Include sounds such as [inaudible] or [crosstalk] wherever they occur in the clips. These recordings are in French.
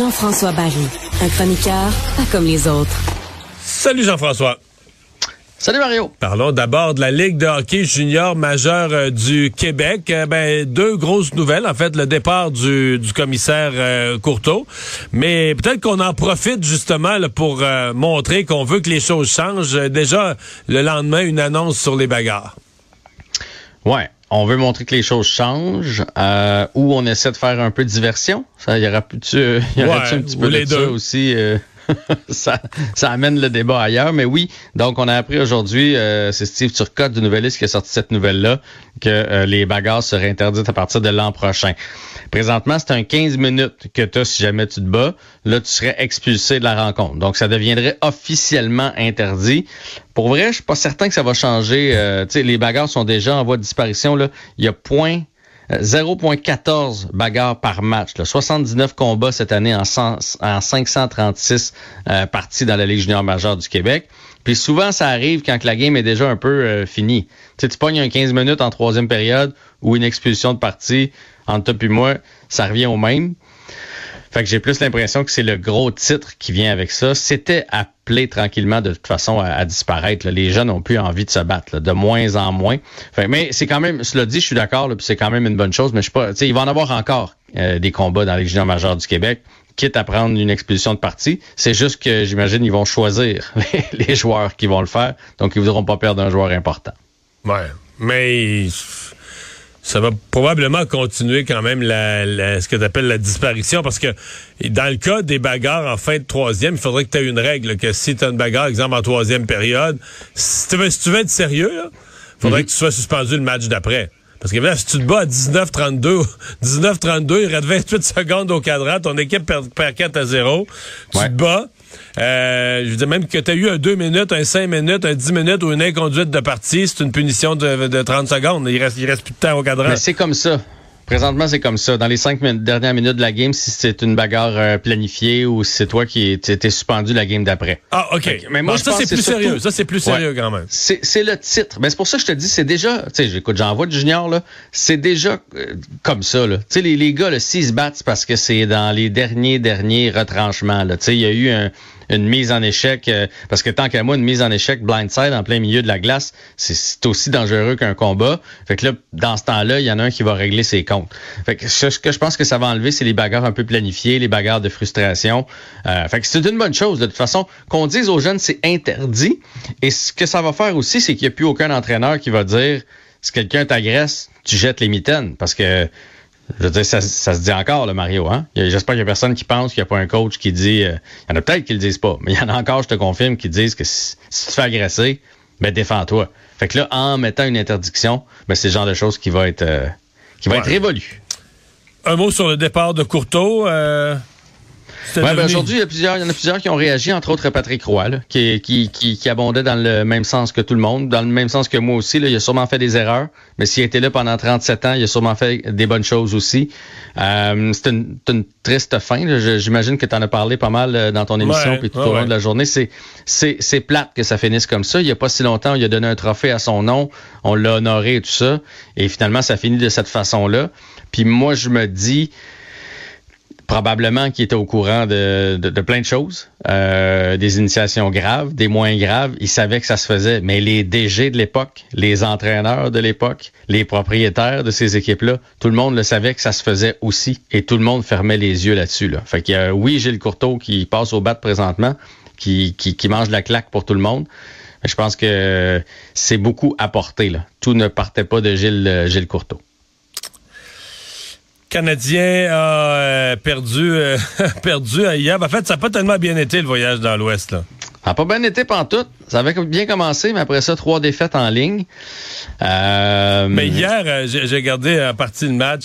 Jean-François Barry, un chroniqueur pas comme les autres. Salut Jean-François. Salut Mario. Parlons d'abord de la Ligue de hockey junior majeur euh, du Québec. Euh, ben, deux grosses nouvelles. En fait, le départ du, commissaire euh, Courteau. Mais peut-être qu'on en profite justement pour montrer qu'on veut que les choses changent. Déjà, le lendemain, une annonce sur les bagarres. Ouais on veut montrer que les choses changent euh, ou on essaie de faire un peu de diversion. Ça, y aura, plus, [laughs] y aura un petit peu de ça aussi. Euh, [laughs] ça, ça amène le débat ailleurs. Mais oui, donc on a appris aujourd'hui, euh, c'est Steve Turcotte du Nouvelliste qui a sorti cette nouvelle-là, que euh, les bagarres seraient interdites à partir de l'an prochain. Présentement, c'est un 15 minutes que tu as si jamais tu te bats. Là, tu serais expulsé de la rencontre. Donc, ça deviendrait officiellement interdit. Pour vrai, je suis pas certain que ça va changer. Euh, les bagarres sont déjà en voie de disparition. Là. Il y a point 0.14 bagarres par match. Là. 79 combats cette année en, en 536 euh, parties dans la Ligue junior majeure du Québec. Puis souvent, ça arrive quand la game est déjà un peu euh, finie. Tu tu pognes un 15 minutes en troisième période ou une expulsion de partie entre toi et moi, ça revient au même. Fait que j'ai plus l'impression que c'est le gros titre qui vient avec ça. C'était appelé tranquillement de toute façon à, disparaître. Les jeunes n'ont plus envie de se battre, de moins en moins. Mais c'est quand même, cela dit, je suis d'accord, puis c'est quand même une bonne chose, mais je sais pas, il va en avoir encore euh, des combats dans les juniors majeurs du Québec, quitte à prendre une expulsion de partie. C'est juste que j'imagine ils vont choisir [laughs] les, joueurs qui vont le faire, donc ils voudront pas perdre un joueur important. Ouais, mais ça va probablement continuer quand même la, ce que tu appelles la disparition parce que dans le cas des bagarres en fin de troisième, il faudrait que tu aies une règle que si tu as une bagarre, exemple en troisième période, si tu veux, être sérieux, il faudrait mhm. que tu sois suspendu le match d'après. Parce que là, si tu te bats à 19-32, 19-32, [laughs] il reste 28 secondes au cadran, ton équipe perd, 4 à 0, tu te bats, euh, je veux dire, même que tu as eu un 2 minutes, un 5 minutes, un 10 minutes ou une inconduite de partie, c'est une punition de, de 30 secondes. Il reste, il reste plus de temps au cadran. C'est comme ça. Présentement, c'est comme ça. Dans les cinq dernières minutes de la game, si c'est une bagarre euh, planifiée ou si c'est toi qui étais suspendu la game d'après. Ah, OK. mais moi, ça, c'est plus sérieux. Ça, c'est plus sérieux quand même. C'est le titre. Mais c'est pour ça que je te dis, c'est déjà, tu sais, j'écoute, j'envoie du junior, là. C'est déjà euh, comme ça, là. Tu sais, les, les gars, s'ils se battent, c'est parce que c'est dans les derniers, derniers retranchements, là. Tu sais, il y a eu un, une mise en échec, euh, parce que tant qu'à moi, une mise en échec blindside en plein milieu de la glace, c'est aussi dangereux qu'un combat. Fait que là, dans ce temps-là, il y en a un qui va régler ses comptes. Fait que ce que je pense que ça va enlever, c'est les bagarres un peu planifiées, les bagarres de frustration. Euh, fait que c'est une bonne chose. De toute façon, qu'on dise aux jeunes c'est interdit. Et ce que ça va faire aussi, c'est qu'il n'y a plus aucun entraîneur qui va dire si quelqu'un t'agresse, tu jettes les mitaines. Parce que je veux dire, ça, se dit encore, le Mario. Hein? J'espère qu'il n'y a personne qui pense qu'il n'y a pas un coach qui dit. Euh, il y en a peut-être qui le disent pas, mais il y en a encore, je te confirme, qui disent que si, tu te fais agresser, ben défends-toi. Fait que là, en mettant une interdiction, ben c'est le genre de choses qui va être euh, qui va être révolu. Un mot sur le départ de Courteau. Euh, Ouais, ben aujourd'hui, il y, a plusieurs, il y en a plusieurs qui ont réagi, entre autres Patrick Roy, là, qui, qui, qui, qui, abondait dans le même sens que tout le monde, dans le même sens que moi aussi. Là, il a sûrement fait des erreurs, mais s'il était là pendant 37 ans, il a sûrement fait des bonnes choses aussi. Euh, c'est une, une, triste fin. J'imagine que tu en as parlé pas mal euh, dans ton émission puis tout au long de la journée. C'est plate que ça finisse comme ça. Il n'y a pas si longtemps, il a donné un trophée à son nom, on l'a honoré et tout ça, et finalement, ça finit de cette façon-là. Puis moi, je me dis probablement qu'il était au courant de, de, plein de choses, euh, des initiations graves, des moins graves. Il savait que ça se faisait, mais les DG de l'époque, les entraîneurs de l'époque, les propriétaires de ces équipes-là, tout le monde le savait que ça se faisait aussi, et tout le monde fermait les yeux là-dessus. Là. Fait qu'il a, oui, Gilles Courteau qui passe au bat présentement, qui, qui, mange la claque pour tout le monde. je pense que c'est beaucoup apporté. Là. Tout ne partait pas de Gilles, Gilles Courteau. Canadien a euh, perdu, euh, [laughs] perdu hier. En fait, ça n'a pas tellement bien été le voyage dans l'Ouest. Ça n'a pas bien été tout. Ça avait bien commencé, mais après ça, trois défaites en ligne. Euh, mais hier, j'ai gardé à partie le match.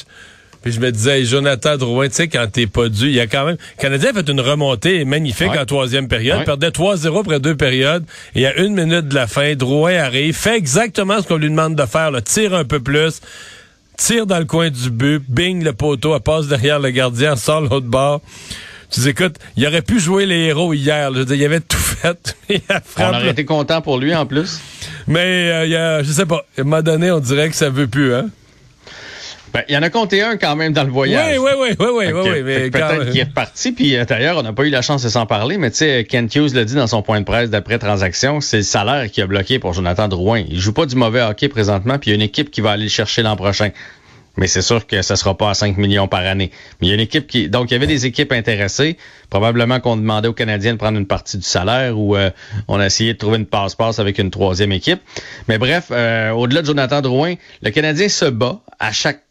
Puis je me disais, Jonathan Drouin, tu sais, quand t'es pas dû, il y a quand même. Le Canadien a fait une remontée magnifique en troisième période. Perdait 3-0 après deux périodes. Et il y a une minute de la fin, Drouin arrive, fait exactement ce qu'on lui demande de faire, là, tire un peu plus, tire dans le coin du but, bing, le poteau, elle passe derrière le gardien, sort l'autre bord. Tu dis, écoute, il aurait pu jouer les héros hier. Là. Il avait tout fait. [laughs] on aurait été content pour lui en plus. Mais euh, il y a, je sais pas, à un moment donné, on dirait que ça veut plus, hein? Ben, il y en a compté un quand même dans le voyage. Oui, oui, oui, oui, oui, oui. Peut-être qu'il est reparti, puis euh, d'ailleurs, on n'a pas eu la chance de s'en parler, mais tu sais, Kent Hughes l'a dit dans son point de presse d'après-transaction, c'est le salaire qui a bloqué pour Jonathan Drouin. Il joue pas du mauvais hockey présentement, puis il y a une équipe qui va aller le chercher l'an prochain. Mais c'est sûr que ça sera pas à 5 millions par année. Mais il y a une équipe qui. Donc, il y avait des équipes intéressées. Probablement qu'on demandait aux Canadiens de prendre une partie du salaire ou euh, on a essayé de trouver une passe-passe avec une troisième équipe. Mais bref, euh, au-delà de Jonathan Drouin, le Canadien se bat à chaque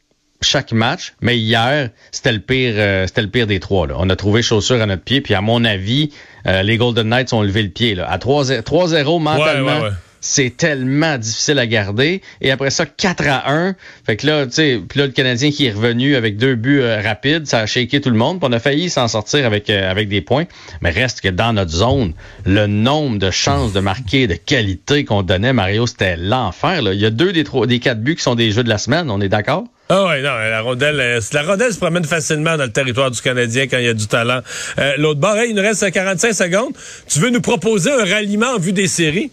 chaque match, mais hier, c'était le pire euh, c'était le pire des trois. Là. On a trouvé chaussures à notre pied, puis à mon avis, euh, les Golden Knights ont levé le pied. Là. À 3-0 mentalement, c'est tellement difficile à garder. Et après ça, 4 à 1. Fait que là, tu sais, puis là, le Canadien qui est revenu avec deux buts euh, rapides, ça a shaké tout le monde. Puis on a failli s'en sortir avec, avec des points. Mais reste que dans notre zone, le nombre de chances de marquer de qualité qu'on donnait, Mario, c'était l'enfer. Il y a deux des trois, des quatre buts qui sont des jeux de la semaine, on est d'accord? Ah ouais, non, la rondelle, euh, la rondelle se promène facilement dans le territoire du Canadien quand il y a du talent. Euh, l'autre bord, il nous reste 45 secondes. Tu veux nous proposer un ralliement en vue des séries?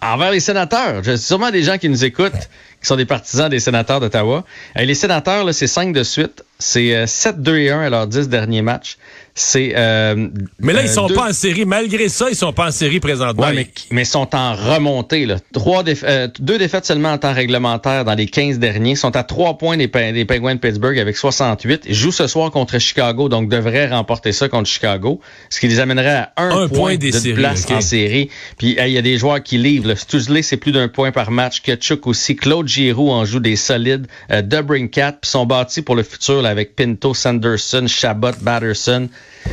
Envers les sénateurs. J'ai sûrement des gens qui nous écoutent, qui sont des partisans des sénateurs d'Ottawa. les sénateurs, c'est 5 de suite. C'est 7-2 euh, et 1 à leurs 10 derniers matchs. C'est. Euh, mais là, ils sont pas en série. Malgré ça, ils sont pas en série présentement. Ouais, mais, mais sont en remontée. Là. Trois euh, deux défaites seulement en temps réglementaire dans les 15 derniers. Ils sont à trois points des, des Penguins de Pittsburgh avec 68. Ils jouent ce soir contre Chicago, donc devraient remporter ça contre Chicago, ce qui les amènerait à un, point, des de séries, place en série. Puis il y a des joueurs qui livrent. Stusley, c'est plus d'un point par match. Ketchuk aussi. Claude Giroux en joue des solides. Euh, Debrincat, puis sont bâtis pour le futur avec Pinto, Sanderson, Chabot, Batterson.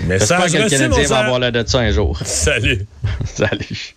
J'espère que le Canadien va avoir la de ça un jour. Salut. [laughs] Salut.